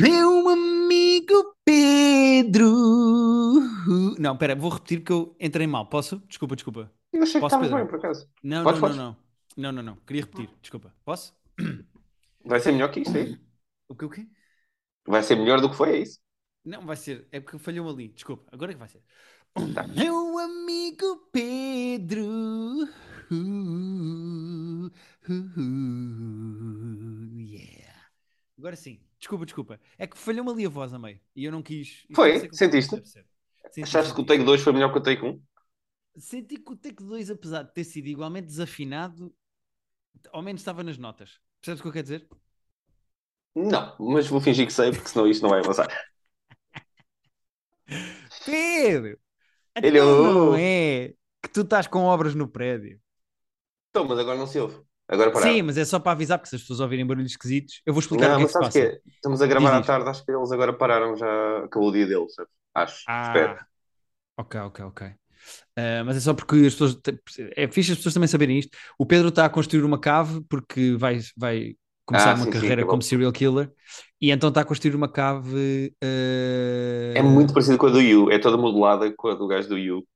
Meu amigo Pedro. Não, espera, vou repetir porque eu entrei mal. Posso? Desculpa, desculpa. Eu achei que Posso, estavas Pedro? bem, por acaso. Não, Podes, não, podes. não, não. Não, não, não. Queria repetir. Desculpa. Posso? Vai ser melhor que isto, é isso? O que o quê? Vai ser melhor do que foi, é isso? Não, vai ser. É porque falhou ali. Desculpa. Agora é que vai ser. Tá. Meu amigo Pedro. Uh, uh, uh, yeah. Agora sim. Desculpa, desculpa. É que falhou-me ali a voz a meio. E eu não quis. Foi? como Sentiste? Senti, Achaste que o take 2 foi melhor que o take 1? Senti que o Take 2, apesar de ter sido igualmente desafinado, ao menos estava nas notas. Percebes o que eu quero dizer? Não, mas vou fingir que sei, porque senão isto não vai avançar. Pedro! Ele- Então não é que tu estás com obras no prédio. Então, mas agora não se ouve. Agora pararam. Sim, mas é só para avisar, porque se as pessoas ouvirem barulhos esquisitos, eu vou explicar Não, o que é que se passa. que é? Estamos a gravar à tarde, acho que eles agora pararam, já acabou o dia deles, sabe? Acho. Espero. Ah, ok, ok, ok. Ah, mas é só porque as pessoas. É fixe as pessoas também saberem isto. O Pedro está a construir uma cave porque vai, vai começar Ah, uma sim, sim, carreira acabou. como serial killer e então está a construir uma cave. ah, É muito parecido com a do You, é toda modelada com a do gajo do You.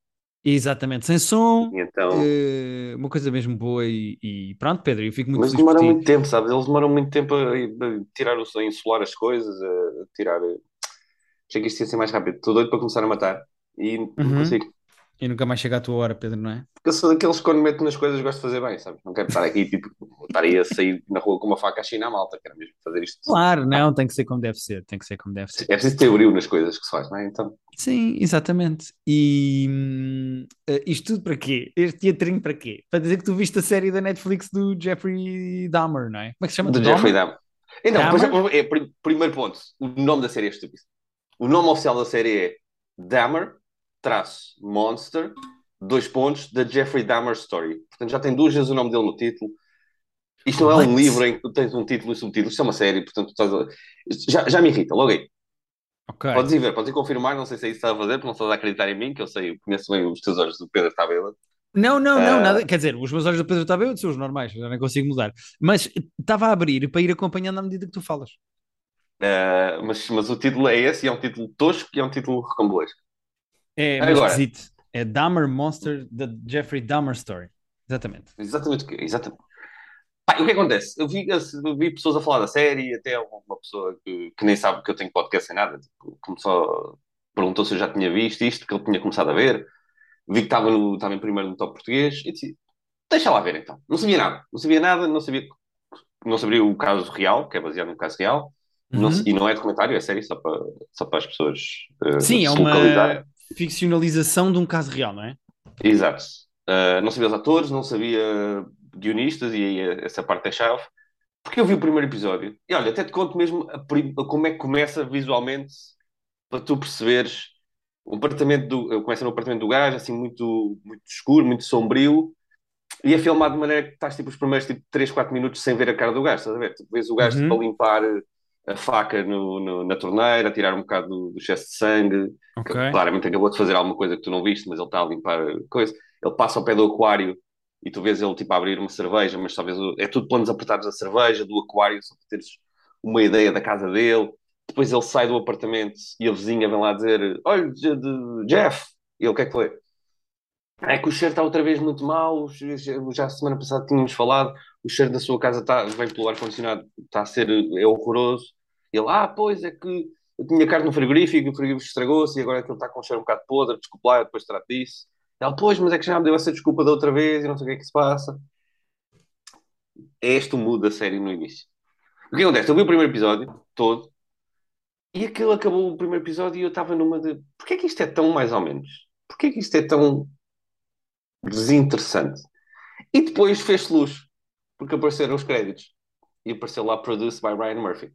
Exatamente, sem som, então. eh, uma coisa mesmo boa e, e pronto, Pedro, eu fico muito Mas feliz por demora ti. muito tempo, sabes? Eles demoram muito tempo a, a tirar o a insular as coisas, a tirar. Achei que isto ia ser mais rápido. Estou doido para começar a matar e não Uhum. consigo. E nunca mais chega à tua hora, Pedro, não é? Porque eu sou daqueles que quando meto nas coisas gosto de fazer bem, sabes? Não quero estar aqui, tipo, estar aí a sair na rua com uma faca à China à malta, quero mesmo fazer isto. Claro, não, tem que ser como deve ser, tem que ser como deve ser. É preciso ter brilho nas coisas que se faz, não é? Então, Sim, exatamente. E hum, eh, isto tudo para quê? Este teatrinho para quê? Para dizer que tu viste a série da Netflix do Jeffrey Dahmer, não é? Como é que se chama? do? Jeffrey Dahmer. Então, Dahmer? pois é, é, prim- primeiro ponto, o nome da série é estúpido. O nome oficial da série é Dahmer, traço, Monster, dois pontos, da Jeffrey Dahmer Story. Portanto, já tem duas vezes o nome dele no título. Isto não é um livro em que tu tens um título e subtítulo, isto é uma série, portanto, estás a- já, já me irrita, logo aí. Ok. Podes ir ver, podes ir confirmar, não sei se é isso que estás a fazer, porque não estás a acreditar em mim, que eu sei, eu conheço bem os teus olhos do Pedro Tabela. Não, não, não, Ah. nada. Quer dizer, os meus olhos do Pedro está são os normais, já nem consigo mudar. Mas estava a abrir para ir acompanhando à medida que tu falas. Uh, mas, mas o título é esse, e é um título tosco e é um título recambolesco. É meio Agora. esquisito. É Dahmer Monster, da Jeffrey Dahmer Story. Exatamente. Exatamente o que Exatamente. Pá, o que acontece? Eu vi, eu vi pessoas a falar da série, até uma pessoa que, que nem sabe que eu tenho podcast sem nada, tipo, começou, perguntou se eu já tinha visto isto, que ele tinha começado a ver. Vi que estava, no, estava em primeiro no top português e disse: Deixa lá ver então. Não sabia nada, não sabia nada, não sabia, não sabia o caso real, que é baseado num caso real, não- Uhum. e não é documentário, é série, só para, só para as pessoas uh, Sim, é se uma localizarem. Ficcionalização de um caso real, não é? Exato. Uh, não sabia os atores, não sabia guionistas, e aí essa parte é chave. Porque eu vi o primeiro episódio. E olha, até te conto mesmo a como é que começa visualmente, para tu perceberes. O apartamento do, começa no apartamento do gajo, assim, muito, muito escuro, muito sombrio. E é filmado de maneira que estás tipo os primeiros tipo, 3, 4 minutos sem ver a cara do gajo, estás a ver? Tu vês o gajo Uhum. tipo, a limpar a faca no, no- na torneira, a tirar um bocado do, do excesso de sangue, Ok. que claramente acabou de fazer alguma coisa que tu não viste, mas ele está a limpar coisa. Ele passa ao pé do aquário e tu vês ele tipo a abrir uma cerveja, mas talvez é tudo planos apertados da cerveja, do aquário, só para teres uma ideia da casa dele. Depois ele sai do apartamento e a vizinha vem lá dizer: Olha, Jeff, e ele o que é que foi? É que o cheiro está outra vez muito mau. Já a semana passada tínhamos falado. O cheiro da sua casa está, vem pelo ar-condicionado, está a ser é horroroso. Ele, ah, pois é que eu tinha carne no frigorífico, o frigorífico estragou-se e agora aquilo está com um cheiro um bocado podre. Desculpa lá, eu depois trato disso. Ele, pois, mas é que já me deu essa desculpa da outra vez e não sei o que é que se passa. É este o mood da série no início. O que acontece? Eu vi o primeiro episódio todo e aquilo acabou o primeiro episódio e eu estava numa de porquê é que isto é tão mais ou menos? Porquê é que isto é tão desinteressante? E depois fez luz, porque apareceram os créditos e apareceu lá Produced by Ryan Murphy.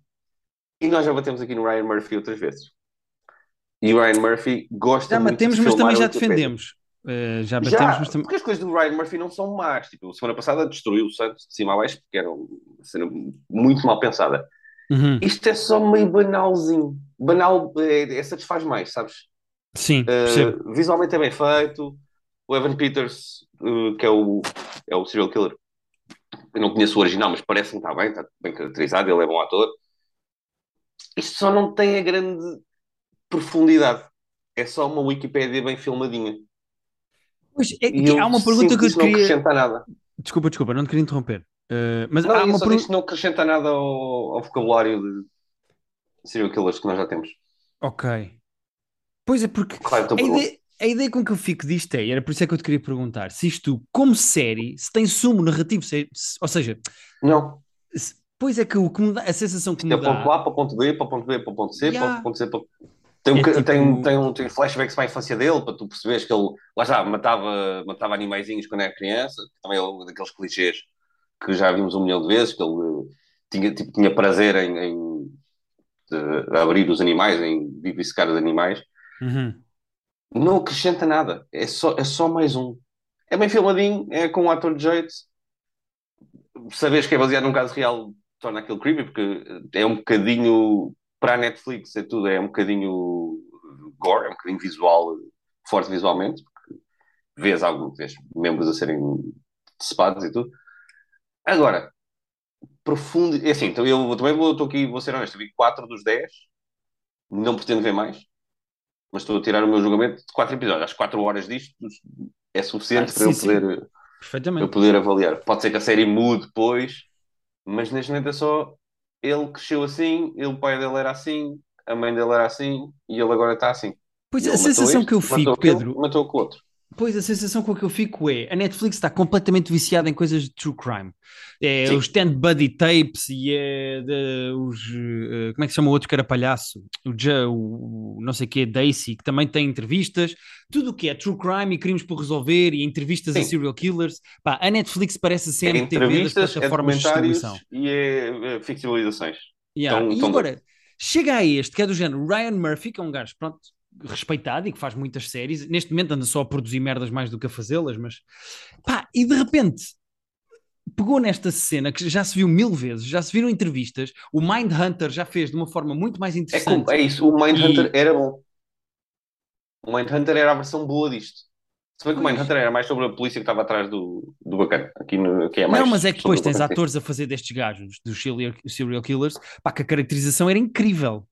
E nós já batemos aqui no Ryan Murphy outras vezes. E o Ryan Murphy gosta Já muito batemos, de mas também já defendemos. Eh, já batemos, Já, mas também. porque as coisas do Ryan Murphy não são más. Tipo, semana passada destruiu o Santos de cima a baixo porque era uma cena muito mal pensada. Uhum. Isto é só meio banalzinho. Banal é, é satisfaz mais, sabes? Sim. Uh, visualmente é bem feito. O Evan Peters, uh, que é o, é o serial killer, eu não conheço o original, mas parece-me que está bem, está bem caracterizado. Ele é bom ator. isto só não tem a grande profundidade. É só uma Wikipédia bem filmadinha. Pois, é, há uma pergunta que eu te não queria. acrescenta nada. Desculpa, desculpa, não te queria interromper. Uh, mas Não, há uma pergunta. que não acrescenta nada ao, ao vocabulário de serial killers que nós já temos. Ok. Pois é, porque Claro, então, a ideia, a ideia com que eu fico disto é, e era por isso é que eu te queria perguntar, se isto, como série, se tem sumo narrativo, se- se- ou seja, não. se- pois é que o que me dá, a sensação que Isto me é ponto dá. A para ponto B, para ponto B, para ponto C, Yeah. para ponto C, para... Tem, um, É tipo- tem, tem, um, tem flashbacks para a infância dele, para tu perceberes que ele, lá já, matava, matava animaizinhos quando era criança, que também é um daqueles clichês que já vimos um milhão de vezes, que ele eh, tinha, tipo, tinha prazer em, em eh, abrir os animais, em vivissecar os animais. Uhum. Não acrescenta nada, é só, é só mais um. É bem filmadinho, é com um ator de jeito. Saberes que é baseado num caso real torna aquilo creepy, porque é um bocadinho para a Netflix, é tudo, é um bocadinho gore, é um bocadinho visual, forte visualmente, porque vês alguns vês membros a serem decepados e tudo. Agora, profundo, é assim, então eu também vou, estou aqui, vou ser honesto, vi 4 dos 10, não pretendo ver mais, mas estou a tirar o meu julgamento de 4 episódios. Às 4 horas disto é suficiente Ah, para eu sim, sim. poder, eu poder avaliar. Pode ser que a série mude depois, mas neste momento é só ele cresceu assim, ele, o pai dele era assim, a mãe dele era assim e ele agora está assim. Pois a sensação este, que eu fico, aquele, Pedro, Matou com o outro. Pois a sensação com a que eu fico é a Netflix está completamente viciada em coisas de true crime. É Sim. os Stand Buddy Tapes e é de- os eh, como é que se chama o outro que era palhaço? O, Ja- o, o não sei que Daisy, que também tem entrevistas, tudo o que é true crime e crimes por resolver e entrevistas a Sim. serial killers. Pá, a Netflix parece É CMTV das é plataformas de documentários distribuição. e é, é ficcionalizações. Yeah. Tão- e tão agora, chega a este, que é do género Ryan Murphy, que é um gajo, pronto, respeitado e que faz muitas séries. Neste momento anda só a produzir merdas mais do que a fazê-las, mas pá, e de repente pegou nesta cena que já se viu mil vezes, já se viram entrevistas. O Mindhunter já fez de uma forma muito mais É, interessante. como, é isso, o Mindhunter E- era bom. O Mindhunter era a versão boa disto. Se bem que o. Mindhunter era mais sobre a polícia que estava atrás do, do bacana. Aqui, no, aqui é mais Não, mas é que depois tens atores a fazer destes gajos, dos serial serial killers, pá, que a caracterização era incrível.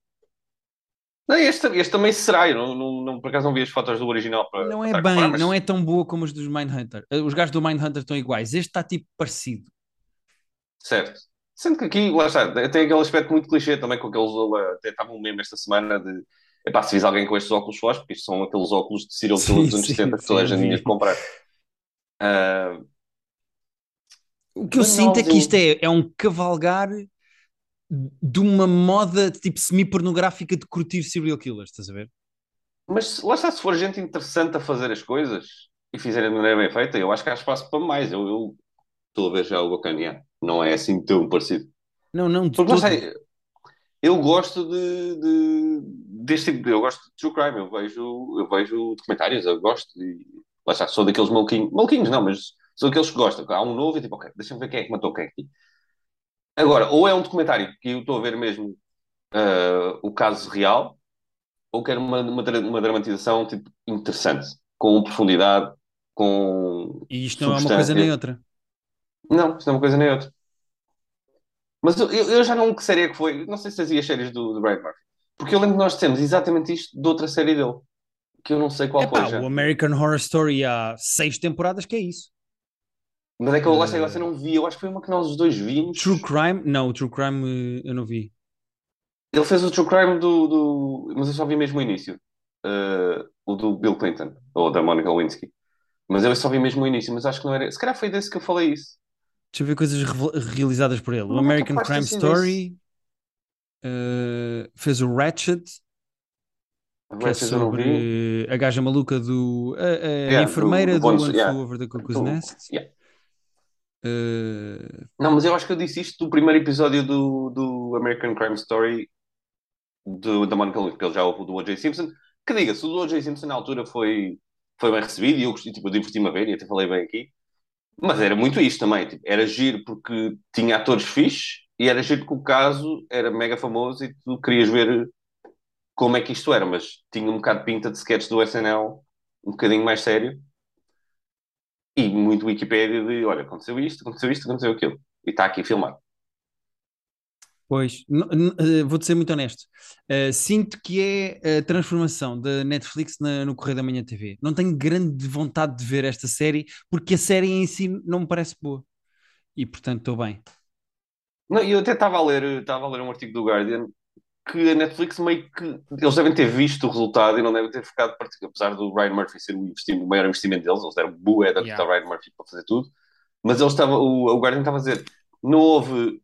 Não, este, este também será. Eu não, não, não, por acaso não vi as fotos do original para Não para é estar a bem, mas- não é tão boa como os dos Mindhunter. Eh, Os gajos do Mindhunter estão iguais. Este está tipo parecido. Certo. Sendo que aqui, lá está, tem aquele aspecto muito clichê também com aqueles. uh, Até estava um meme esta semana de. Epá, se vis alguém com estes óculos fós, porque isto são aqueles óculos de serial killer dos anos sim, 70 que toda a gente tinha de comprar. Ah, O que eu sinto é que isto é, é um cavalgar de uma moda tipo semi-pornográfica de curtir serial killers, estás a ver? mas lá está, se for gente interessante a fazer as coisas e fizerem de maneira bem feita, eu acho que há espaço para mais. Eu, eu estou a ver já o bacana, yeah. não é assim tão parecido. Não, não, de Porque todo. está, eu gosto de, de- deste tipo de, eu gosto de true crime, eu vejo, eu vejo documentários, eu gosto e lá está, sou daqueles maluquinhos, maluquinhos não, mas sou daqueles que gostam. Há um novo e tipo, ok, deixa-me ver quem é que matou quem aqui. Agora, ou é um documentário que eu estou a ver mesmo ah, o caso real, ou quero uma, uma, uma dramatização tipo, interessante, com profundidade, com E isto não é uma coisa nem outra. não, isto não é uma coisa nem outra. Mas eu, eu, eu já não que série é que foi. Não sei se fazia as séries do, do Brian Murphy. Porque eu lembro que nós temos exatamente isto de outra série dele. Que eu não sei qual Epá, foi já. o American Horror Story há seis temporadas que é isso. Mas é que eu sei, Eh, você não vi. Eu acho que foi uma que nós os dois vimos. True Crime, não, o True Crime eh, eu não vi. Ele fez o True Crime do. do... Mas eu só vi mesmo o início. Eh, o do Bill Clinton. Ou da Monica Lewinsky. Mas eu só vi mesmo o início. Mas acho que não era. Se calhar foi desse que eu falei isso. Deixa eu ver coisas realizadas por ele. O American Crime Story eh, fez o Ratchet, que é eu sobre a gaja maluca do. a, a Yeah, do- enfermeira do do, One- One. Flew Over the Cuckoo's Do- Nest. yeah. Eh, Não, mas eu acho que eu disse isto do primeiro episódio do, do American Crime Story do, da Monica Lewinsky, que ele já houve o do O.J. Simpson. Que diga-se, o do O.J. Simpson na altura foi, foi bem recebido e eu tipo, eu diverti-me a ver e até falei bem aqui. Mas era muito isto também, tipo, era giro porque tinha atores fixes e era giro porque o caso era mega famoso e tu querias ver como é que isto era, mas tinha um bocado de pinta de sketch do SNL, um bocadinho mais sério. E muito Wikipédia de, olha, aconteceu isto, aconteceu isto, aconteceu aquilo. E está aqui filmado. Pois, eh, vou-te ser muito honesto. Eh, sinto que é a transformação da Netflix na- no Correio da Manhã TV. Não tenho grande vontade de ver esta série porque a série em si não me parece boa. E portanto estou bem. Não, eu até estava a ler, estava a ler um artigo do Guardian que a Netflix meio que eles devem ter visto o resultado e não devem ter ficado apesar do Ryan Murphy ser o, investimento, o maior investimento deles, eles deram bué da Yeah. Ryan Murphy para fazer tudo, mas eles estavam, o, o Guardian estava a dizer, não houve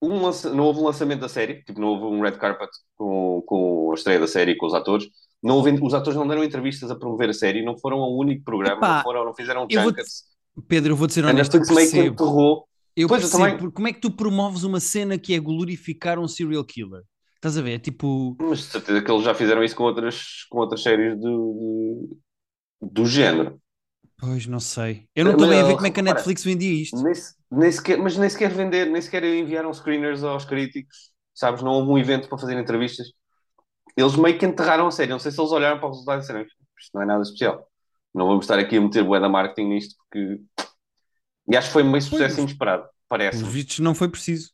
um, não houve um lançamento da série, tipo, não houve um red carpet com, com a estreia da série e com os atores, não houve, os atores não deram entrevistas a promover a série, não foram ao único programa, Epá, não, foram, não fizeram eu vou- junkets. Pedro, eu vou-te ser A honesto, eu Netflix meio que enterrou Eu Pois, eu percebo, também. porque como é que tu promoves uma cena que é glorificar um serial killer? Estás a ver? É tipo, Mas de certeza que eles já fizeram isso com outras, com outras séries do, do, género. pois não sei. Eu não estou bem a ver como é que a Netflix vendia isto. Nem, nem sequer, mas nem sequer vender, nem sequer enviaram screeners aos críticos, sabes? Não houve um evento para fazer entrevistas. Eles meio que enterraram a série. Não sei se eles olharam para o resultado e disseram isto não é nada especial. Não vamos estar aqui a meter bué da marketing nisto porque. E acho que foi meio sucesso inesperado, parece. Pelos vistos não foi preciso.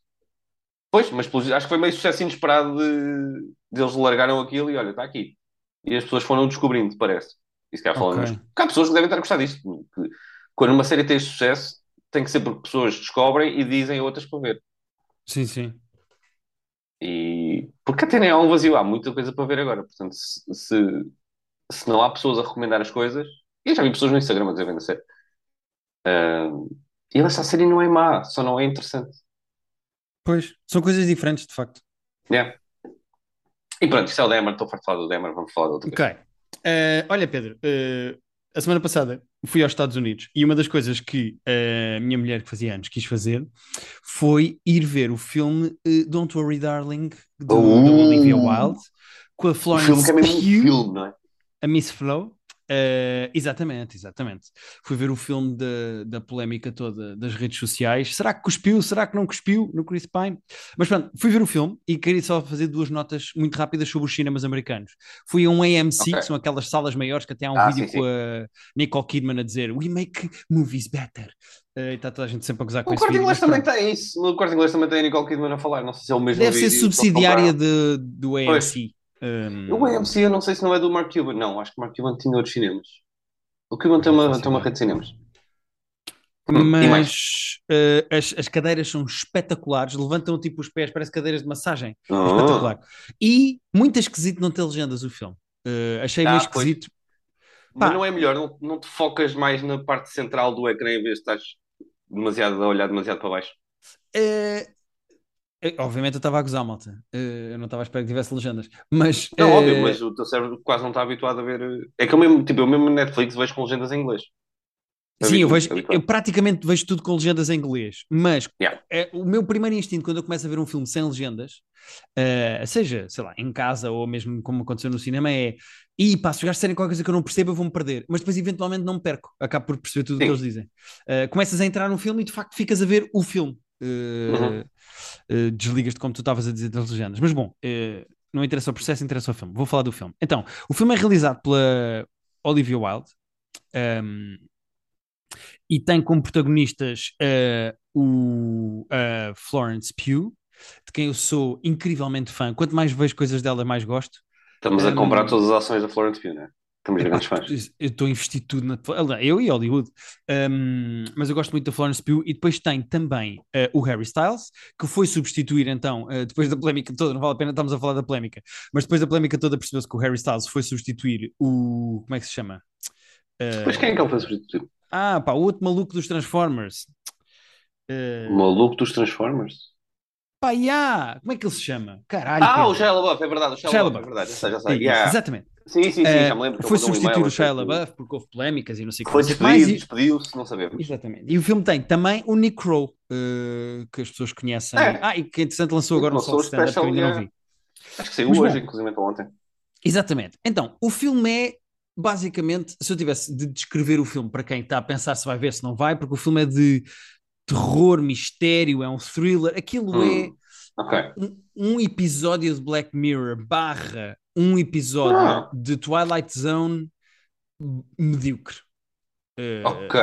Pois, mas acho que foi meio sucesso inesperado de, de eles largaram aquilo e olha, está aqui. E as pessoas foram descobrindo, parece. Isso que há falando. Ok. Mas, há pessoas que devem estar a gostar disto. quando uma série tem sucesso, tem que ser porque pessoas descobrem e dizem a outras para ver. Sim, sim. E porque até nem há um vazio, há muita coisa para ver agora. Portanto, se, se, se não há pessoas a recomendar as coisas, e eu já vi pessoas no Instagram a dizer vendo a série. Ah, e essa série não é má, só não é interessante. Pois, são coisas diferentes, de facto. Yeah. E pronto, isto é o Demer, estou farto de falar do Demer, vamos falar de outra coisa. Ok. Eh, olha, Pedro, eh, a semana passada fui aos Estados Unidos e uma das coisas que a minha mulher, que fazia anos, quis fazer foi ir ver o filme eh, Don't Worry Darling do, da Uh! Olivia Wilde com a O Florence filme que é mesmo Pugh, filme, não é? a Miss Flow. Eh, exatamente, exatamente. Fui ver o filme da, da polémica toda das redes sociais. Será que cuspiu? Será que não cuspiu no Chris Pine? Mas pronto, fui ver o filme e queria só fazer duas notas muito rápidas sobre os cinemas americanos. Fui a um AMC, Ok. que são aquelas salas maiores que até há um Ah, vídeo sim, com a Nicole Kidman a dizer We make movies better. Eh, e está toda a gente sempre a gozar com O esse Corte vídeo. Inglês também tem isso. No Corte Inglês também tem a Nicole Kidman a falar. Não sei se é o mesmo Deve ser subsidiária de, do Pois. Um, O AMC eu não sei se não é do Mark Cuban. Não, acho que o Mark Cuban tinha outros cinemas. O Cuban tem uma, tem uma rede de cinemas. Mas eh, as, as cadeiras são espetaculares, levantam tipo os pés, parece cadeiras de massagem. Ah. espetacular. E muito esquisito não ter legendas o filme. Eh, achei meio Ah, pois. esquisito. Mas Pá. não é melhor, não, não te focas mais na parte central do ecrã em vez de estás demasiado a olhar demasiado para baixo. Eh, obviamente eu estava a gozar, malta. Eh, eu não estava a esperar que tivesse legendas. Mas, Não, eh, óbvio, mas o teu cérebro quase não está habituado a ver. eh, É que eu mesmo, tipo, eu mesmo Netflix vejo com legendas em inglês. Sim, eu, vejo, habituado. eu praticamente vejo tudo com legendas em inglês, mas Yeah. é, o meu primeiro instinto quando eu começo a ver um filme sem legendas, eh, seja, sei lá, em casa ou mesmo como aconteceu no cinema, é e pá, se os gajos disserem qualquer coisa que eu não percebo, eu vou-me perder, mas depois eventualmente não me perco, acabo por perceber tudo o que eles dizem. Eh, começas a entrar no filme e de facto ficas a ver o filme. Eh, Uhum. eh, desligas-te como tu estavas a dizer das legendas, mas bom, eh, não interessa o processo, interessa o filme. Vou falar do filme. Então, o filme é realizado pela Olivia Wilde. ehm, e tem como protagonistas eh, o a Florence Pugh, de quem eu sou incrivelmente fã. Quanto mais vejo coisas dela, mais gosto. Estamos a Hum. comprar todas as ações da Florence Pugh, né? Estamos grandes fãs. Eu estou a investir tudo na. Eu e Hollywood. Um, mas eu gosto muito da Florence Pugh. E depois tem também eh, o Harry Styles, que foi substituir então, eh, depois da polémica toda, não vale a pena estamos a falar da polémica, mas depois da polémica toda percebeu-se que o Harry Styles foi substituir o. Como é que se chama? Mas quem é que ele foi substituído? Ah, pá, o outro maluco dos Transformers. O maluco dos Transformers? Pá, yeah. como é que ele se chama? Caralho. Ah, Pedro. o Shia LaBeouf, é verdade, o Shia Shia LaBeouf, é verdade, já sei, já sei. Yeah. Exatamente. Sim, sim, sim, Eh, já me lembro. que foi um substituir e-mail o Shia LaBeouf porque houve polémicas e não sei o que. Foi mais, despedido, despediu-se, não sabemos. Exatamente. E o filme tem também o Nick Kroll, eh, que as pessoas conhecem. É. Ah, e que interessante lançou agora um Lançou solo o stand-up que eu ainda não vi. Acho que saiu Mas hoje, bom. inclusive ontem. Exatamente. Então, o filme é basicamente, se eu tivesse de descrever o filme para quem está a pensar se vai ver, se não vai, porque o filme é de terror, mistério, é um thriller, aquilo é Hum, Ok. um, um episódio de Black Mirror barra um episódio Ah. de Twilight Zone medíocre. Eh, Ok.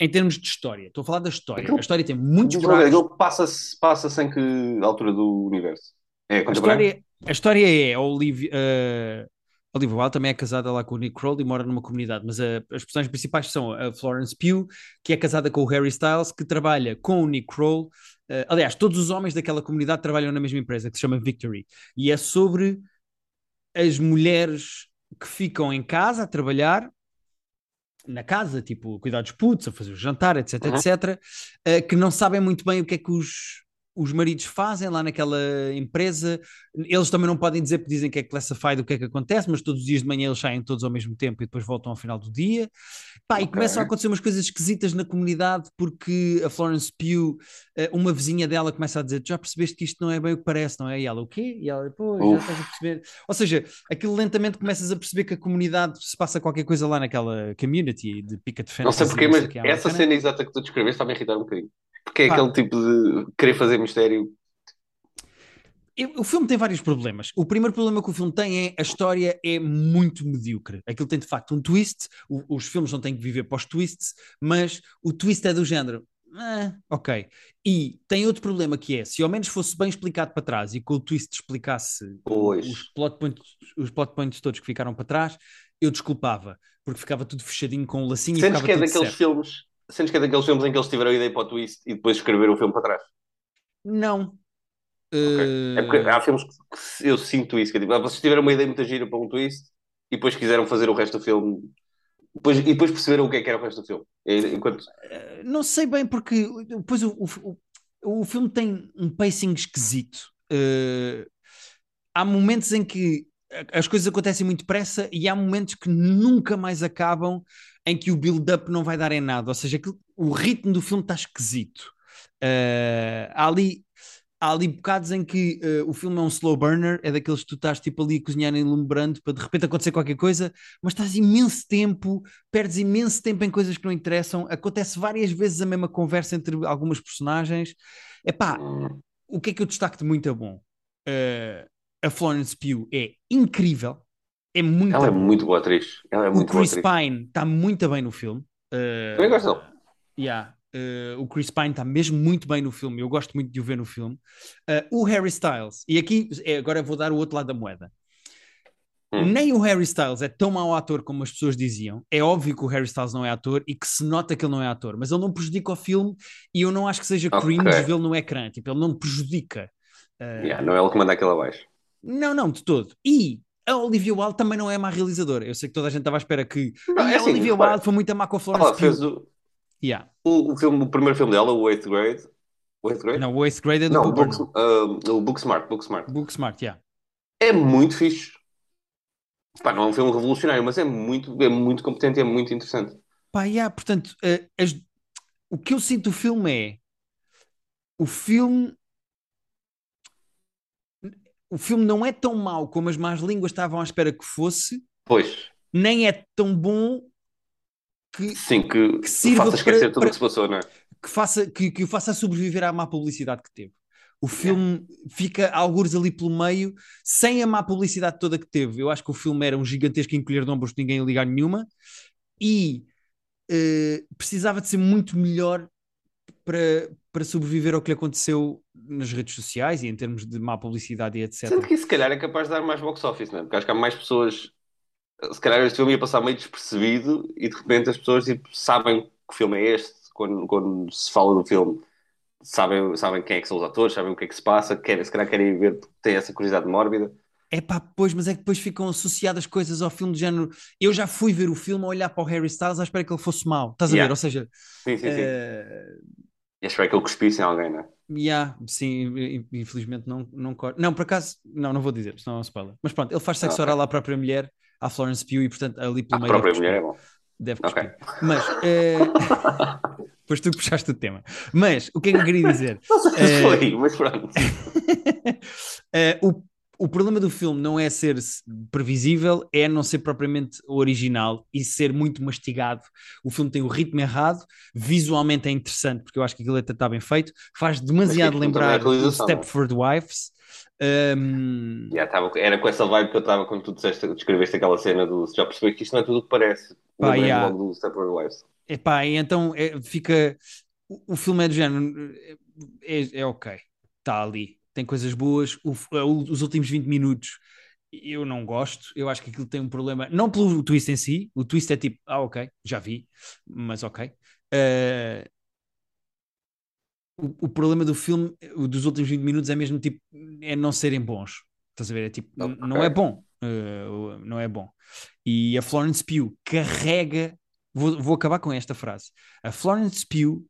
em termos de história. Estou a falar da história. Aquilo- a história tem muitos buracos. passa-se passa em que altura do universo? É A história, a história é a Olivia, uh, Olivia Wilde também é casada lá com o Nick Kroll e mora numa comunidade, mas uh, as personagens principais são a Florence Pugh, que é casada com o Harry Styles, que trabalha com o Nick Kroll. Uh, aliás, todos os homens daquela comunidade trabalham na mesma empresa, que se chama Victory. E é sobre as mulheres que ficam em casa a trabalhar na casa, tipo, cuidar dos putos, a fazer o jantar, etc, Uhum. etc, uh, que não sabem muito bem o que é que os, os maridos fazem lá naquela empresa. Eles também não podem dizer, porque dizem que é classified o que é que acontece, mas todos os dias de manhã eles saem todos ao mesmo tempo e depois voltam ao final do dia. Pá, E Ok. começam a acontecer umas coisas esquisitas na comunidade porque a Florence Pugh, eh, uma vizinha dela começa a dizer, já percebeste que isto não é bem o que parece, não é? E ela, o quê? E ela, pô, já estás a perceber. Ou seja, aquilo lentamente começas a perceber que a comunidade se passa qualquer coisa lá naquela community de picket fence. Não sei porquê, e mas essa cena exata que tu descreveste está-me a irritar um bocadinho. Porque é Pá. aquele tipo de querer fazer mistério. O filme tem vários problemas. O primeiro problema que o filme tem é a história é muito medíocre. Aquilo tem de facto um twist. o- os filmes não têm que viver pós-twists, mas o twist é do género. "Ah, ok. E tem outro problema que é: se ao menos fosse bem explicado para trás e com o twist explicasse Pois. os plot, points, os plot points todos que ficaram para trás, eu desculpava, porque ficava tudo fechadinho com um lacinho e Sentes ficava que é daqueles certo. filmes. Sentes que é daqueles filmes em que eles tiveram a ideia para o twist e depois escreveram o filme para trás. Não. É porque Eh, há filmes que eu sinto isso, que é tipo, ah, vocês tiveram uma ideia muito gira para um twist e depois quiseram fazer o resto do filme depois, e depois perceberam o que é que era o resto do filme. E- Enquanto Eh, não sei bem, porque depois o, o, o, o filme tem um pacing esquisito. Eh, há momentos em que as coisas acontecem muito depressa e há momentos que nunca mais acabam em que o build-up não vai dar em nada. Ou seja, aquilo- o ritmo do filme está esquisito. Eh, há ali. Há ali bocados em que eh, o filme é um slow burner, é daqueles que tu estás tipo ali a cozinhar em lumbrando para de repente acontecer qualquer coisa, mas estás imenso tempo, perdes imenso tempo em coisas que não interessam, acontece várias vezes a mesma conversa entre algumas personagens. Epá, hum, o que é que eu destaco de muito bom? Eh, a Florence Pugh é incrível, é muito ela é muito boa atriz. Ela é O muito boa Chris. Pine está muito bem no filme. Eh, Também gosto dele. yeah, eh, o Chris Pine está mesmo muito bem no filme. Eu gosto muito de o ver no filme. Eh, o Harry Styles, e aqui agora vou dar o outro lado da moeda. Hum. Nem o Harry Styles é tão mau ator como as pessoas diziam. É óbvio que o Harry Styles não é ator e que se nota que ele não é ator, mas ele não prejudica o filme e eu não acho que seja Ok. cringe vê-lo no ecrã. Tipo, ele não prejudica. Eh, Yeah, não é ele que manda aquilo abaixo. Não, não, de todo. E a Olivia Wilde também não é má realizadora. Eu sei que toda a gente estava à espera que Não, "Ai, é a assim, Olivia Wilde foi muito a má com a Florence Ela fez o, Yeah. o, o filme, o primeiro filme dela, o Eighth Grade. O Eighth Grade? Não, o Eighth Grade é do Não, Book, ah, o Booksmart, Booksmart. Booksmart, yeah. É muito fixe. Pá, não é um filme revolucionário, mas é muito, é muito competente e é muito interessante. Pá, yeah, portanto, eh, as- o que eu sinto do filme é o filme o filme não é tão mau como as más línguas estavam à espera que fosse, Pois, nem é tão bom que, sim, que, Que sirva faça esquecer para- tudo o que se passou, não é? que faça que, que o faça sobreviver à má publicidade que teve. O filme fica algures ali pelo meio, sem a má publicidade toda que teve. Eu acho que o filme era um gigantesco encolher de ombros, ninguém ia ligar nenhuma, e eh, precisava de ser muito melhor para, para sobreviver ao que lhe aconteceu nas redes sociais e em termos de má publicidade e etc. Sendo que se calhar, é capaz de dar mais box office, não é? Porque acho que há mais pessoas. Se calhar este filme ia passar meio despercebido e de repente as pessoas tipo, sabem que filme é este quando, quando se fala do filme. Sabem, sabem quem é que são os atores, sabem o que é que se passa, querem, se calhar querem ver têm essa curiosidade mórbida. É pá, pois, mas é que depois ficam associadas coisas ao filme de género. Eu já fui ver o filme a olhar para o Harry Styles à espera que ele fosse mau. Estás a Yeah. ver? Ou seja, Sim, sim, sim. Eh, E espero que cuspisse em alguém, não é? Yeah, sim, in- infelizmente não, não cor- Não, por acaso, não, não vou dizer, senão é um spoiler. Mas pronto, ele faz sexo Ah, oral à própria mulher, à Florence Pugh, e portanto ali pelo A meio própria deve mulher é bom. Deve cuspir. Mas, eh, depois tu puxaste o tema. Mas, o que é que eu queria dizer? Não sei se Eh, foi, mas pronto. Eh, o, o problema do filme não é ser previsível, é não ser propriamente original e ser muito mastigado. O filme tem o ritmo errado, visualmente é interessante, porque eu acho que aquilo até está bem feito, faz demasiado é lembrar o é? Stepford Wives. Ehm, Já tava, era com essa vibe que eu estava quando tu disseste, descreveste aquela cena do já percebi que isto não é tudo o que parece. Pá, yeah. do Stepford Wives. Epá, e então é, fica. O, o filme é do género. É, é ok, está ali, tem coisas boas. O- o- os últimos 20 minutos eu não gosto. Eu acho que aquilo tem um problema, não pelo twist em si. O twist é tipo, ah, ok, já vi, mas ok. Eh, o, o problema do filme, dos últimos 20 minutos, é mesmo tipo, é não serem bons. Estás a ver? É tipo, n- Ok. não é bom. Eh, o- não é bom. E a Florence Pugh carrega. Vou, vou acabar com esta frase. A Florence Pugh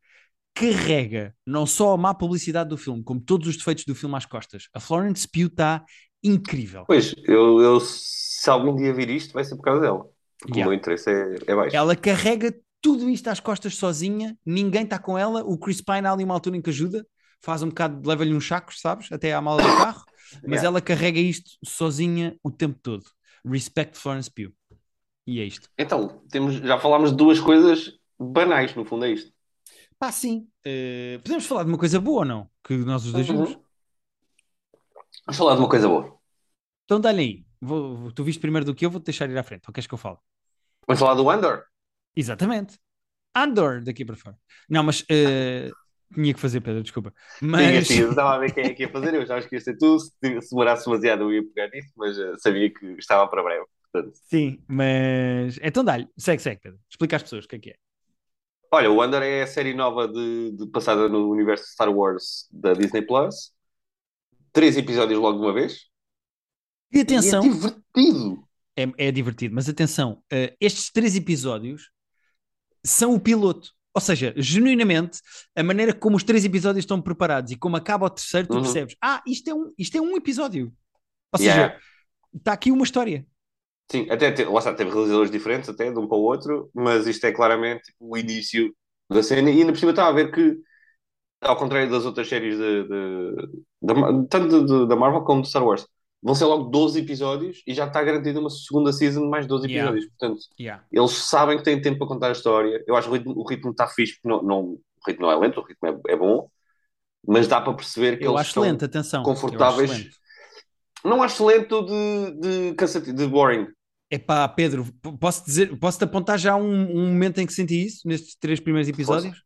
carrega não só a má publicidade do filme, como todos os defeitos do filme às costas. A Florence Pugh está incrível. Pois, eu, eu se algum dia vir isto, vai ser por causa dela. Porque Yeah. o meu interesse é, é baixo. Ela carrega tudo isto às costas sozinha, ninguém está com ela. O Chris Pine há ali uma altura em que ajuda, faz um bocado, leva-lhe uns sacos, sabes? Até à mala do carro, mas Yeah. ela carrega isto sozinha o tempo todo. Respect Florence Pugh. E é isto. Então, temos, já falámos de duas coisas banais, no fundo é isto. Pá, sim. Eh, podemos falar de uma coisa boa ou não? Que nós os dois Uhum. vimos. Vamos falar de uma coisa boa. Então dá-lhe aí. Vou- vou- tu viste primeiro do que eu, vou-te deixar ir à frente. Ou queres que eu fale? Vamos falar do Andor. Exatamente. Andor, daqui para fora. Não, mas eh, tinha que fazer, Pedro, desculpa. Mas assim, eu estava a ver quem é que ia fazer, eu já acho que ia ser tu, se, se demorasse demasiado eu ia pegar nisso, mas eh, sabia que estava para breve. Portanto, sim, mas então dá-lhe. Segue, segue, Pedro. Explica às pessoas o que é que é. Olha, o Andor é a série nova de, de- passada no universo de Star Wars da Disney Plus. Três episódios logo de uma vez. E atenção, E é divertido. é, é divertido, mas atenção, eh, estes três episódios são o piloto. Ou seja, genuinamente, a maneira como os três episódios estão preparados e como acaba o terceiro, tu Uhum. percebes, ah, isto é um, isto é um episódio. Ou seja, Yeah. está aqui uma história. Sim, até te, lá está, teve realizadores diferentes até de um para o outro, mas isto é claramente o início da cena e ainda por cima estava a ver que ao contrário das outras séries de, de- Ma- tanto de- de- da Marvel como de Star Wars vão ser logo 12 episódios e já está garantida uma segunda season de mais 12 Yeah. episódios portanto, Yeah. eles sabem que têm tempo para contar a história eu acho que o ritmo, o ritmo está fixe porque não, não, o ritmo não é lento, o ritmo é, é bom mas dá para perceber que Eu eles acho estão lento, acho confortáveis lento. não acho lento de, de, cansativo, de boring Epá, Pedro, posso dizer, posso-te apontar já um, um momento em que senti isso, nestes três primeiros episódios?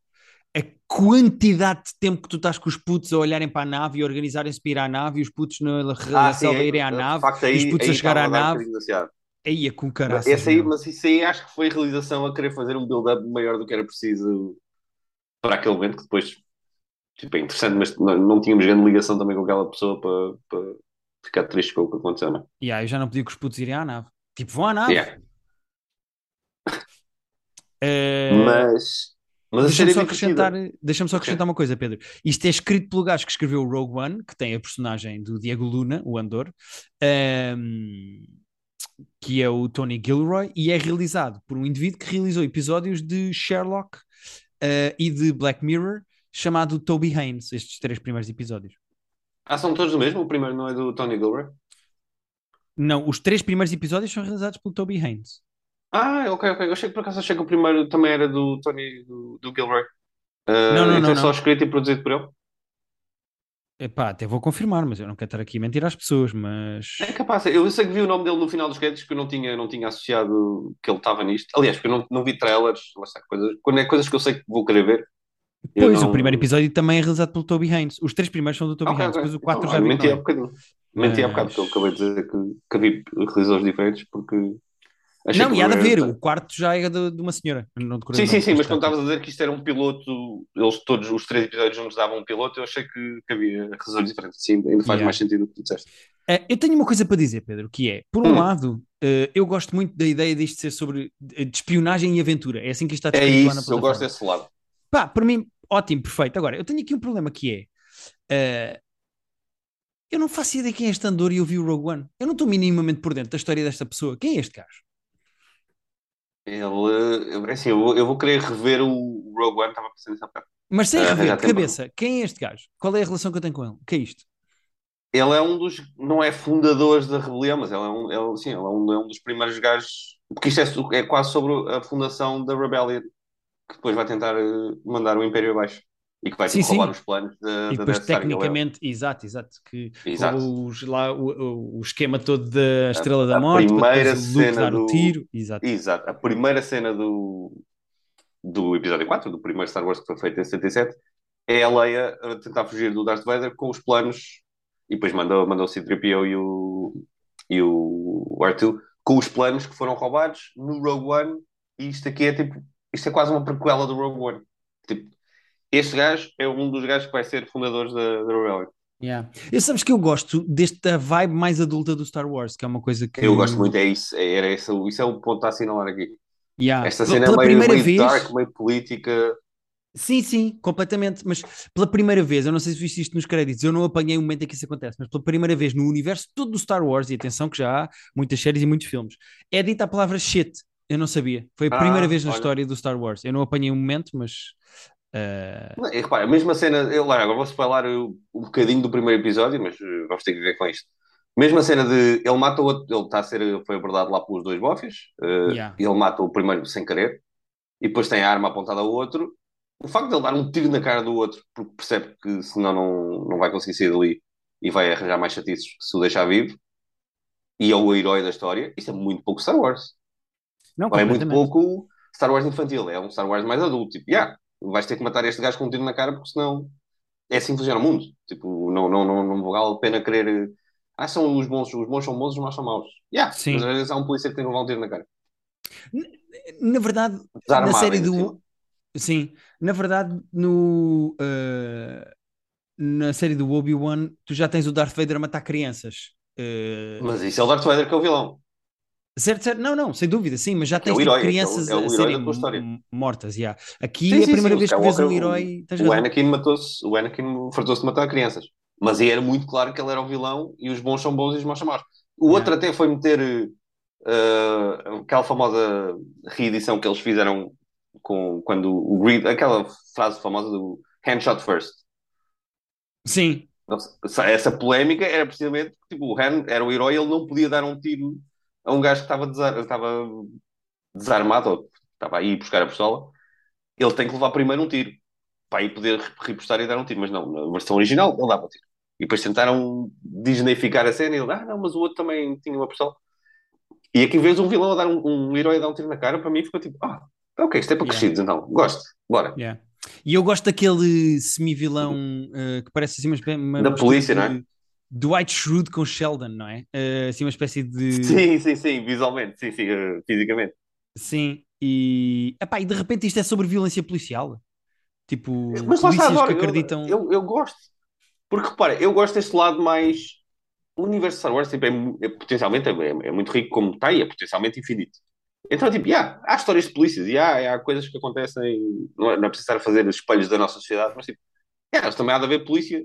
A quantidade de tempo que tu estás com os putos a olharem para a nave e organizarem-se para ir à nave e os putos na, Ah, sim, a aí, irem à nave facto, e aí, os putos a aí chegar à nave. Aí é com caraças. Esse aí, mas isso aí acho que foi a realização a querer fazer um build-up maior do que era preciso para aquele momento, que depois tipo, é interessante, mas não, não tínhamos grande ligação também com aquela pessoa para, para ficar triste com o que aconteceu, não é? Yeah, eu já não podia que os putos irem à nave. Tipo, vão à nave. Yeah. Eh, Mas, mas Deixa-me só, acrescentar, deixa só acrescentar uma coisa, Pedro. Isto é escrito pelo gajo que escreveu o Rogue One, que tem a personagem do Diego Luna, o Andor, ehm, que é o Tony Gilroy, e é realizado por um indivíduo que realizou episódios de Sherlock eh, e de Black Mirror, chamado Toby Haynes, estes três primeiros episódios. Ah, são todos do mesmo? O primeiro não é do Tony Gilroy? Não, os três primeiros episódios são realizados pelo Toby Haynes. Ah, ok, ok. Eu achei que por acaso achei que o primeiro também era do Tony do, do Gilroy. Ah, Não, não, então não, só não. escrito e produzido por ele? Epá, até vou confirmar, mas eu não quero estar aqui a mentir às pessoas, mas... É capaz, eu sei que vi o nome dele no final dos créditos que eu não tinha, não tinha associado que ele estava nisto. Aliás, porque eu não, não vi trailers, lá está, coisas, quando é coisas que eu sei que vou querer ver. Pois, não- o primeiro episódio também é realizado pelo Toby Haynes. Os três primeiros são do Toby Ok, Haynes, ok. depois o 4 Então, já vi menti é. bocadinho. Menti há bocado, porque eu acabei de dizer que, que vi realizadores diferentes, porque achei Não, que e há de haver, o quarto já é de, de uma senhora. Não decorei Sim, sim, sim, mas quando estavas a dizer que isto era um piloto, eles todos, os três episódios nos davam um piloto, eu achei que, que havia realizadores diferentes. Sim, ainda faz Yeah. mais sentido o que tu disseste. Eh, eu tenho uma coisa para dizer, Pedro, que é, por um Hum. lado, eh, eu gosto muito da ideia disto ser sobre eh, de espionagem e aventura. É assim que isto está É lá na isso, eu gosto desse lado. Pá, para mim, ótimo, perfeito. Agora, eu tenho aqui um problema que é. eh, eu não faço ideia quem é este Andor e eu vi o Rogue One. Eu não estou minimamente por dentro da história desta pessoa. Quem é este gajo? Ele, é assim, eu vou, eu vou querer rever o Rogue One, estava pensando nisso há. Mas sem Ah, rever, de cabeça, quem é este gajo? Qual é a relação que eu tenho com ele? O que é isto? Ele é um dos, não é fundadores da rebelião, mas ele é um, ele, sim, ele é um, é um dos primeiros gajos, porque isto é, é quase sobre a fundação da Rebellion, que depois vai tentar eh, mandar o Império abaixo e que vai Sim, tipo, roubar sim. os planos da, E da depois, Star, e ele é- tecnicamente, exato, exato, que Exato. os, lá, o, o- esquema todo da Estrela da a Morte, para primeira depois cena dar o do- tiro, exato. Exato. A primeira cena do, do episódio 4, do primeiro Star Wars que foi feito em 77, é a Leia a tentar fugir do Darth Vader com os planos, e depois mandou, mandou o C-3PO e o, e o R2 com os planos que foram roubados no Rogue One, e isto aqui é tipo, isto é quase uma prequela do Rogue One. Tipo, este gajo é um dos gajos que vai ser fundadores da, da Rebellion. Yeah. Eu sabes que eu gosto desta vibe mais adulta do Star Wars, que é uma coisa que. Eu gosto muito, é isso, é, era esse, isso é o ponto a assinalar aqui. Yeah. Esta cena pela é meio, meio vez- dark, meio política. Sim, sim, completamente. Mas pela primeira vez, eu não sei se viste isto nos créditos, eu não apanhei o momento em que isso acontece, mas pela primeira vez no universo todo do Star Wars, e atenção que já há muitas séries e muitos filmes, é dita a palavra shit. Eu não sabia. Foi a Ah, primeira vez na olha. história do Star Wars. Eu não apanhei um momento, mas. Não, e repara, a mesma cena, eu, lá, agora vou falar um bocadinho do primeiro episódio, mas eh, vamos ter que ver com isto. Mesma cena de ele mata o outro, ele está a ser, foi abordado lá pelos dois bofes, eh, Yeah. e ele mata o primeiro sem querer, e depois tem a arma apontada ao outro. O facto de ele dar um tiro na cara do outro, porque percebe que senão não, não vai conseguir sair dali e vai arranjar mais chatices se o deixar vivo, e é o herói da história, isso é muito pouco Star Wars. não, é muito pouco Star Wars infantil, é um Star Wars mais adulto. Tipo, yeah, vais ter que matar este gajo com um tiro na cara porque senão é assim que funciona o mundo. Tipo, não, não, não, não vale a pena querer. Ah, são os bons, os bons são bons, os maus são maus. Yeah, Sim. mas às vezes há um polícia que tem que levar um tiro na cara. Na verdade, Desarmado, na série do. cima. Sim, na verdade, no, eh, na série do Obi-Wan, tu já tens o Darth Vader a matar crianças. Eh, Mas isso é o Darth Vader que é o vilão. Certo, certo, não, não, sem dúvida, sim, mas já é tens o tipo, herói, é o- crianças é o a herói serem da tua história. m- mortas, já. Aqui Sim, é a primeira sim, vez o que vês um herói. O razão. Anakin matou-se, o Anakin fartou-se de matar crianças. Mas aí era muito claro que ele era o vilão e os bons são bons e os maus são maus. O Yeah. outro até foi meter eh, aquela famosa reedição que eles fizeram com quando o Greed, aquela frase famosa do handshot first. Sim, Essa polémica era precisamente que tipo, o Han era o herói, ele não podia dar um tiro a um gajo que estava, desar- estava desarmado, ou estava aí a buscar a pistola. Ele tem que levar primeiro um tiro para aí poder repostar e dar um tiro. Mas não, na versão original ele dava um tiro. E depois tentaram disneyficar a cena e ele, ah, não, mas o outro também tinha uma pistola. E aqui vês um vilão a dar um, um herói a dar um tiro na cara, para mim ficou tipo, ah, ok, isto é para Yeah. crescidos então, gosto, bora. yeah. E eu gosto daquele semi-vilão eh, que parece assim espécie uma Da polícia, de não é? Dwight Schrute com Sheldon, não é? Eh, assim uma espécie de. Sim, sim, sim, visualmente, sim, sim, eh, fisicamente. Sim, e. Epá, e de repente isto é sobre violência policial. Tipo, Mas lá está, polícias adoro, que eu- acreditam. Eu, eu, gosto. Porque repara, eu gosto deste lado mais. O universo de Star Wars tipo, é, é potencialmente é, é muito rico como está e é potencialmente infinito. Então, tipo, yeah, há histórias de polícias e há, há coisas que acontecem. Não é, não é preciso estar a fazer espelhos da nossa sociedade, mas tipo, yeah, mas também há de haver polícia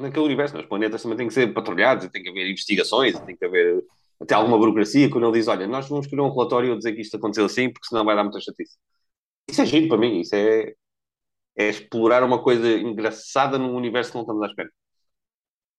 naquele universo. né? Os planetas também têm que ser patrulhados e tem que haver investigações e tem que haver até alguma burocracia. Quando ele diz, olha, nós vamos escrever um relatório a dizer que isto aconteceu assim, porque senão vai dar muita chatice. Isso é giro para mim, isso é, é explorar uma coisa engraçada num universo que não estamos à espera.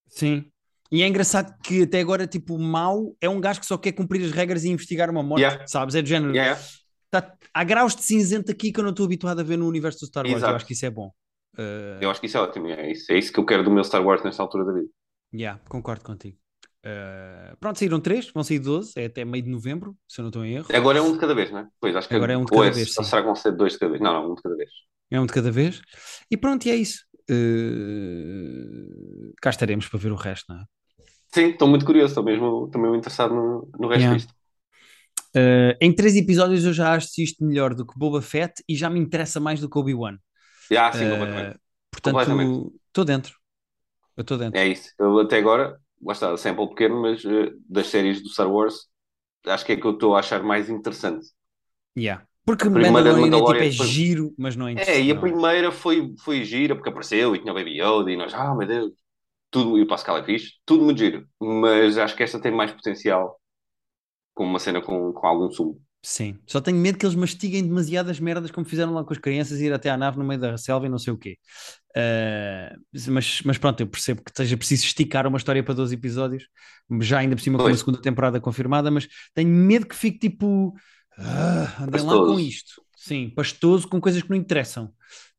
Sim. E é engraçado que até agora, tipo, o mau é um gajo que só quer cumprir as regras e investigar uma morte, Yeah. sabes? É do género. Yeah. Tá- há graus de cinzento aqui que eu não estou habituado a ver no universo do Star Wars. Exato. Eu acho que isso é bom. Uh, Eu acho que isso é ótimo, é isso, é isso que eu quero do meu Star Wars nesta altura da vida. yeah, concordo contigo. Uh, pronto, saíram três, vão sair 12, é até meio de novembro, se eu não estou em erro. Agora é um de cada vez, não é? Pois, acho que Agora é um de ou cada vez, Ou será que vão ser dois de cada vez? Não, não, um de cada vez. É um de cada vez. E pronto, e é isso. Uh, cá estaremos para ver o resto, não é? Sim, estou muito curioso, estou mesmo, estou mesmo interessado no, no resto Yeah. disto. Uh, em três episódios eu já acho isto melhor do que Boba Fett e já me interessa mais do que Obi-Wan. Ah, sim, Uh, completamente. portanto, estou dentro. Eu estou dentro. É isso. Eu até agora, lá está, sample pequeno, mas eh, das séries do Star Wars, acho que é que eu estou a achar mais interessante. Yeah. Porque A primeira Mandalorian, é, tipo, Mandalorian é foi- giro, mas não é É, interessante. e a não é? primeira foi, foi gira, porque apareceu e tinha o Baby Yoda e nós, ah, meu Deus, tudo, e o Pascal é fixe, tudo muito giro. Mas acho que esta tem mais potencial como uma cena com, com algum sumo. Sim, só tenho medo que eles mastiguem demasiadas merdas como fizeram lá com as crianças ir até à nave no meio da selva e não sei o quê. Ah, mas, mas pronto, eu percebo que seja preciso esticar uma história para 12 episódios, já ainda por cima com Pois. uma segunda temporada confirmada, mas tenho medo que fique tipo. Ah, andem lá com isto. Sim, pastoso com coisas que não interessam.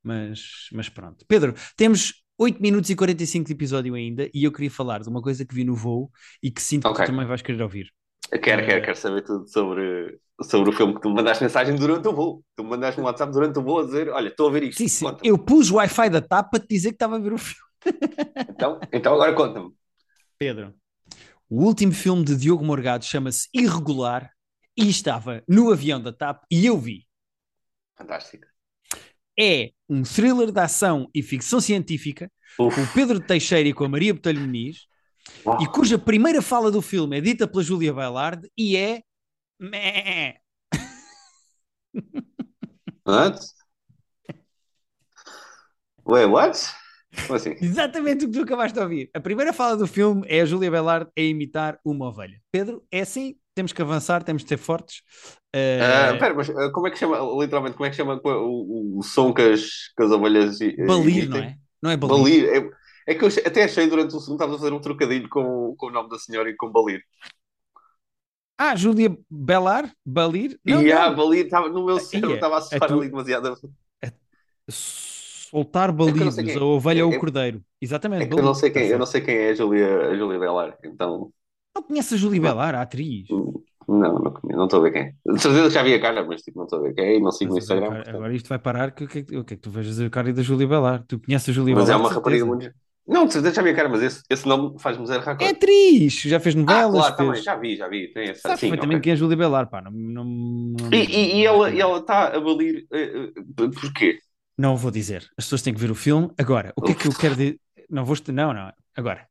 Mas, mas pronto. Pedro, temos 8 minutos e 45 de episódio ainda e eu queria falar de uma coisa que vi no voo e que sinto que Ok. tu também vais querer ouvir. Quero, quero, quero saber tudo sobre, sobre o filme que tu me mandaste mensagem durante o voo. Tu me mandaste um WhatsApp durante o voo a dizer: Olha, estou a ver isto. Sim, sim. Eu pus o Wi-Fi da TAP para te dizer que estava a ver o filme. Então, então agora conta-me. Pedro, o último filme de Diogo Morgado chama-se Irregular e estava no avião da TAP e eu vi. Fantástico. É um thriller de ação e ficção científica Uf. com o Pedro Teixeira e com a Maria Botelho Muniz Uau. e cuja primeira fala do filme é dita pela Júlia Bailard e é Mé. What? Wait, what? Como assim? Exatamente o que tu acabaste de ouvir. A primeira fala do filme é a Júlia Bailard a imitar uma ovelha. Pedro, é assim, temos que avançar, temos de ser fortes. Eh, Ah, Espera, mas ah, como é que chama, literalmente, como é que chama o, o, o som que as, que as ovelhas balir, não é? Não é balir. Balir. É, é que eu até achei durante o segundo estava a fazer um trocadilho com, com o nome da senhora e com balir. Ah, Júlia Belar? Balir? Não, e não. balir estava no meu cérebro, estava a a tua- ali demasiado. Soltar É quem- a ovelha ou é- o cordeiro. Exatamente. É eu não sei quem, eu não sei quem é a Julia, a Julia Belar, então Não conheces a Júlia Belar, a atriz? não, não, conheço, não estou a ver quem. é. De certeza já vi a cara, mas tipo, não estou a ver quem é e não sigo no Mas Instagram. agora, portanto. isto vai parar. Que, o que, é que- é tu vejas a cara da Júlia Belar? Tu conheces a Júlia Mas Belar? é uma rapariga muito. Não, de certeza já vi a cara, mas esse, esse nome faz-me zero É raccord. atriz! Já fez Ah, novelas, claro, também, fez. já vi, já vi. Tem essa, Sabes sim, perfeitamente ok. quem é a Júlia Belar, pá. Não, não, não- E, e, e ela ela está a balir. eh, eh, porquê? não vou dizer. As pessoas têm que ver o filme. Agora, o que é que eu quero dizer? Não vou. Não, não. Agora,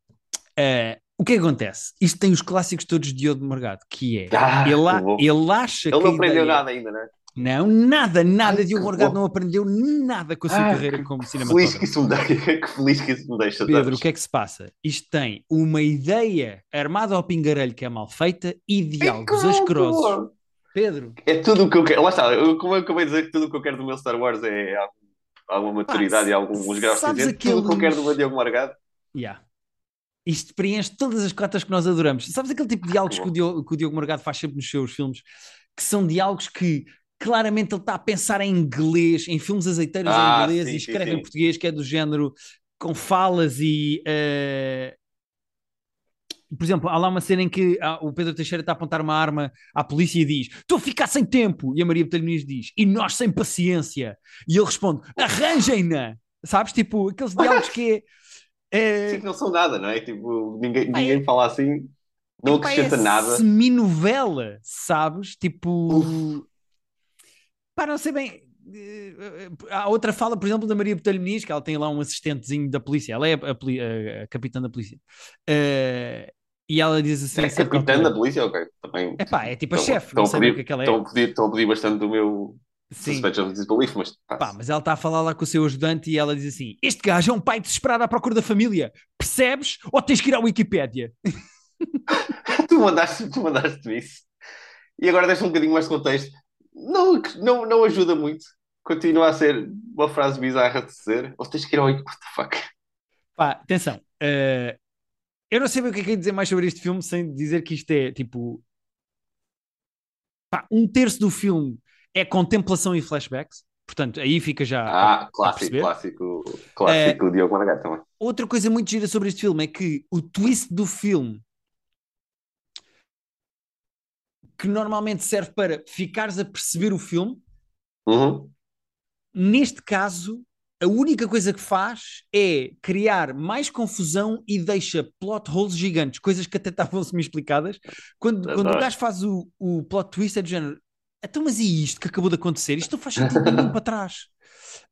eh, o que é que acontece? Isto tem os clássicos todos de Diogo Morgado, que é. Ah, ele, a- ele acha Ele que. não a aprendeu ideia- nada ainda, não é? Não, nada, nada. Diogo que Morgado não aprendeu nada com a sua Ah, carreira que como Feliz que cinematógrafo. isso me deixa. Que feliz que isso me deixa. Pedro, sabes? o que é que se passa? Isto tem uma ideia armada ao pingarelho que é mal feita e diálogos que asquerosos. Pedro, É tudo o que eu quero. Lá está, eu, como eu acabei de dizer que tudo o que eu quero do meu Star Wars é algum- alguma maturidade e alguns graus de cinzento. Tudo o que eu quero do meu aqueles- Diogo Morgado. yeah. isto preenche todas as cotas que nós adoramos. Sabes aquele tipo de diálogos que o, Diogo, que o Diogo Morgado faz sempre nos seus filmes, que são diálogos que claramente ele está a pensar em inglês, em filmes azeiteiros Ah, em inglês sim, e sim, escreve sim. em português, que é do género com falas e. eh, Por exemplo, há lá uma cena em que ah, o Pedro Teixeira está a apontar uma arma à polícia e diz: Estou a ficar sem tempo. E a Maria Botelho Muniz diz: E nós sem paciência. E ele responde: Arranjem-na. Sabes? Tipo, aqueles diálogos que é. Sim, é que não são nada, não é? Tipo, ninguém, ninguém fala assim, não Epá, acrescenta é nada. semi-novela, sabes? Tipo. Pá, não sei bem. eh, Há outra fala, por exemplo, da Maria Botelho Muniz, que ela tem lá um assistentezinho da polícia, ela é a, poli- a- capitã da polícia. Eh, e ela diz assim: É capitã da polícia, ok. Também. Epá, é tipo a Estão- chefe, estão não o que é que ela Estão é. a pedir, estão a pedir bastante do meu Sim. suspeito disbelief, mas Pá, pá, mas ela está a falar lá com o seu ajudante e ela diz assim: Este gajo é um pai desesperado à procura da família, percebes? Ou tens que ir à Wikipédia? tu mandaste, tu mandaste isso. E agora deixa um bocadinho mais de contexto. Não, não, não ajuda muito. Continua a ser uma frase bizarra de dizer. Ou tens que ir ao. What the fuck? Pá, atenção. eh, eu não sei bem o que é que é dizer mais sobre este filme sem dizer que isto é tipo. Pá, um terço do filme é contemplação e flashbacks. Portanto, aí fica já. a- Ah, a clássico, perceber. clássico, clássico Diogo Maragato também. Outra coisa muito gira sobre este filme é que o twist do filme, que normalmente serve para ficares a perceber o filme, Uhum. neste caso, a única coisa que faz é criar mais confusão e deixa plot holes gigantes, coisas que até estavam semi explicadas. Quando, quando o gajo faz o, o plot twist, é do género. Então, mas e isto que acabou de acontecer? Isto não faz sentido nenhum para trás.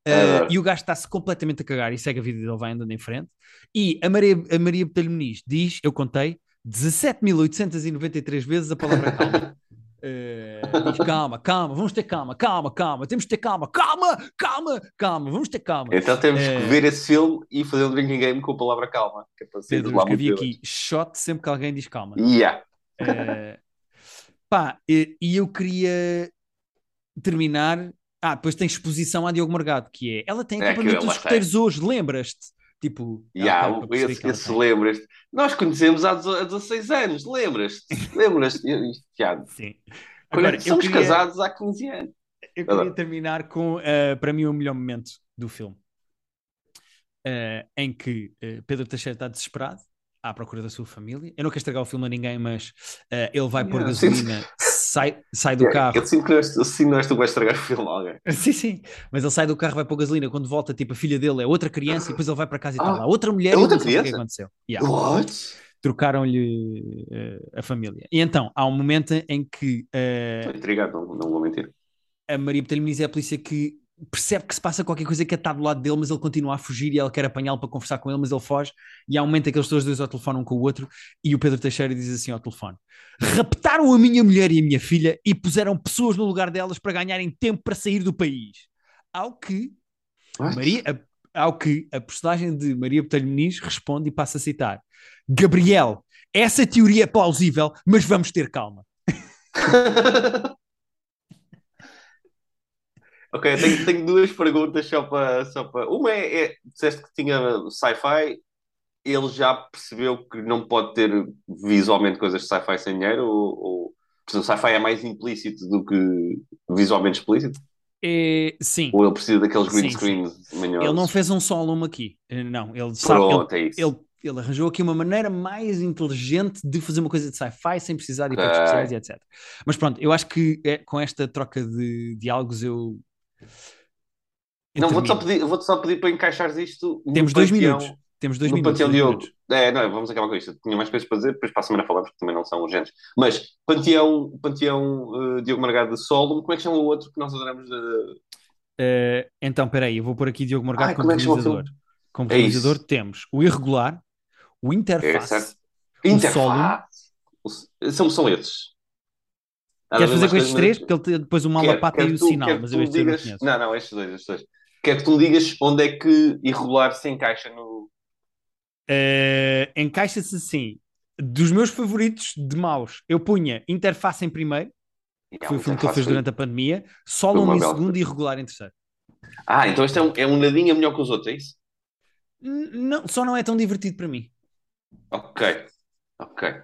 Uh, e o gajo está-se completamente a cagar e segue a vida dele, vai andando em frente. E a Maria, a Maria Botelho Muniz diz, eu contei, 17.893 vezes a palavra calma. Uh, diz calma, calma, vamos ter calma, calma, calma, temos de ter calma, calma, calma, calma, vamos ter calma. Então temos Eh, que ver esse filme e fazer um drinking game com a palavra calma. Que é para sair Pedro, escrevi aqui shot sempre que alguém diz calma. Yeah. Uh, pá, e, eu queria terminar. Ah, depois tem exposição à Diogo Morgado, que é ela tem É acompanhamento aquilo, dos roteiros hoje, lembras-te? Tipo, Yeah, perceber esse, esse lembras-te. Nós conhecemos há dezo- há 16 anos, lembras-te? Lembras-te? Tiago, Sim. Agora, eu somos queria, casados há 15 anos. eu queria terminar com, eh, para mim, o melhor momento do filme. Eh, em que eh, Pedro Teixeira está desesperado à procura da sua família. Eu não quero estragar o filme a ninguém, mas uh, ele vai pôr Yeah, gasolina, sai, sai do carro. Eu sinto que não és, sinto que tu vais estragar o filme a alguém. Sim, sim, mas ele sai do carro, vai pôr gasolina. Quando volta, tipo, a filha dele é outra criança e depois ele vai para casa e Ah, está lá. Outra mulher é outra sei o que é criança? aconteceu. Yeah. What? Trocaram-lhe eh, a família. E então, há um momento em que eh, Estou intrigado, não, não vou mentir. a Maria Botelho Muniz é a polícia que percebe que se passa qualquer coisa que está do lado dele, mas ele continua a fugir e ela quer apanhá-lo para conversar com ele, mas ele foge. E há um momento em que eles os dois ao telefone um com o outro e o Pedro Teixeira diz assim ao telefone: Raptaram a minha mulher e a minha filha e puseram pessoas no lugar delas para ganharem tempo para sair do país. Ao que What? Maria, a- ao que a personagem de Maria Botelho Muniz responde e passa a citar: Gabriel, essa teoria é plausível, mas vamos ter calma. Ok, tenho, tenho duas perguntas só para. Só para... Uma é, é: disseste que tinha sci-fi, ele já percebeu que não pode ter visualmente coisas de sci-fi sem dinheiro? Ou, ou... Por exemplo, sci-fi é mais implícito do que visualmente explícito? É, sim, Ou ele precisa daqueles green Sim, screens manhosos? ele não fez um solo aqui. Eh, Não, ele sabe. Ele, Pronto, é isso. ele, ele arranjou aqui uma maneira mais inteligente de fazer uma coisa de sci-fi sem precisar de efeitos Ok. especiais e etc. Mas pronto, eu acho que é, com esta troca de diálogos eu. Não, vou-te só, pedir, vou-te só pedir para encaixares isto Temos dois panteão- minutos. Temos dois no minutos. Panteão Diogo. É, não, vamos acabar com isto. Tinha mais coisas para dizer, depois para a semana falamos, porque também não são urgentes. Mas, Panteão, Panteão eh, Diogo Margado de Solo, como é que chama o outro que nós adoramos? de- Eh, então, peraí, eu vou pôr aqui Diogo Morgado Ai, como como é realizador. Como É realizador isso. temos o Irregular, o É, Interface. certo? O Interface. São, são esses. Queres fazer com estes três? Porque ele tem depois o Malapata e o Sinal, mas eu estes digas... Não, não, estes dois, estes dois. Quero que tu digas onde é que irregular se encaixa no. Eh, Encaixa-se assim. Dos meus favoritos de maus, eu punha Interface em primeiro, que foi o filme que ele fez durante a pandemia, Solon uma em segundo e Irregular em terceiro. Ah, então este é um, é um nadinha melhor que os outros, é isso? Não, só não é tão divertido para mim. Ok, ok.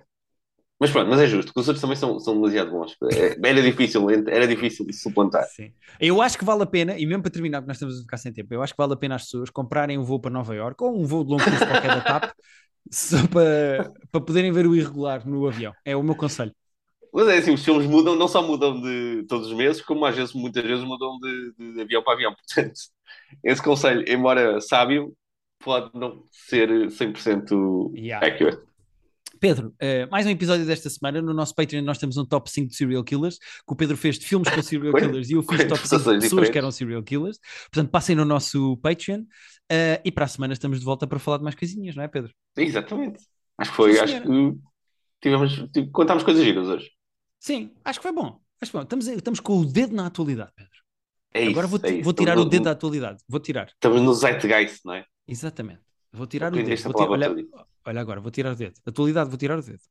Mas pronto, mas é justo, porque os outros também são, são demasiado bons. É- Era difícil, era difícil suplantar. Sim. Eu acho que vale a pena, e mesmo para terminar, porque nós estamos a ficar sem tempo, eu acho que vale a pena as pessoas comprarem um voo para Nova Iorque ou um voo de longo curso qualquer da TAP só para, para poderem ver o irregular no avião. É o meu conselho. Mas é assim, os filmes mudam, não só mudam de todos os meses, como às vezes, muitas vezes mudam de, de avião para avião. Portanto, esse conselho, embora sábio, pode não ser 100% Yeah. accurate. Pedro, eh, mais um episódio desta semana. No nosso Patreon nós temos um top 5 de serial killers, que o Pedro fez de filmes com serial killers e eu fiz top 5 de pessoas que diferentes. eram serial killers. Portanto, passem no nosso Patreon eh, e para a semana estamos de volta para falar de mais coisinhas, não é, Pedro? Exatamente. Acho que foi, Sim, acho senhora. que tivemos, tipo, contámos coisas giras hoje. Sim, acho que foi bom. Acho que bom. Estamos, estamos com o dedo na atualidade, Pedro. É isso, Agora vou, é isso. vou tirar Estamos o dedo no- da atualidade. Vou tirar. Estamos no Zeitgeist, não é? Exatamente. Vou tirar o dedo. Vou olha, olha agora, vou tirar o dedo. Atualidade, vou tirar o dedo.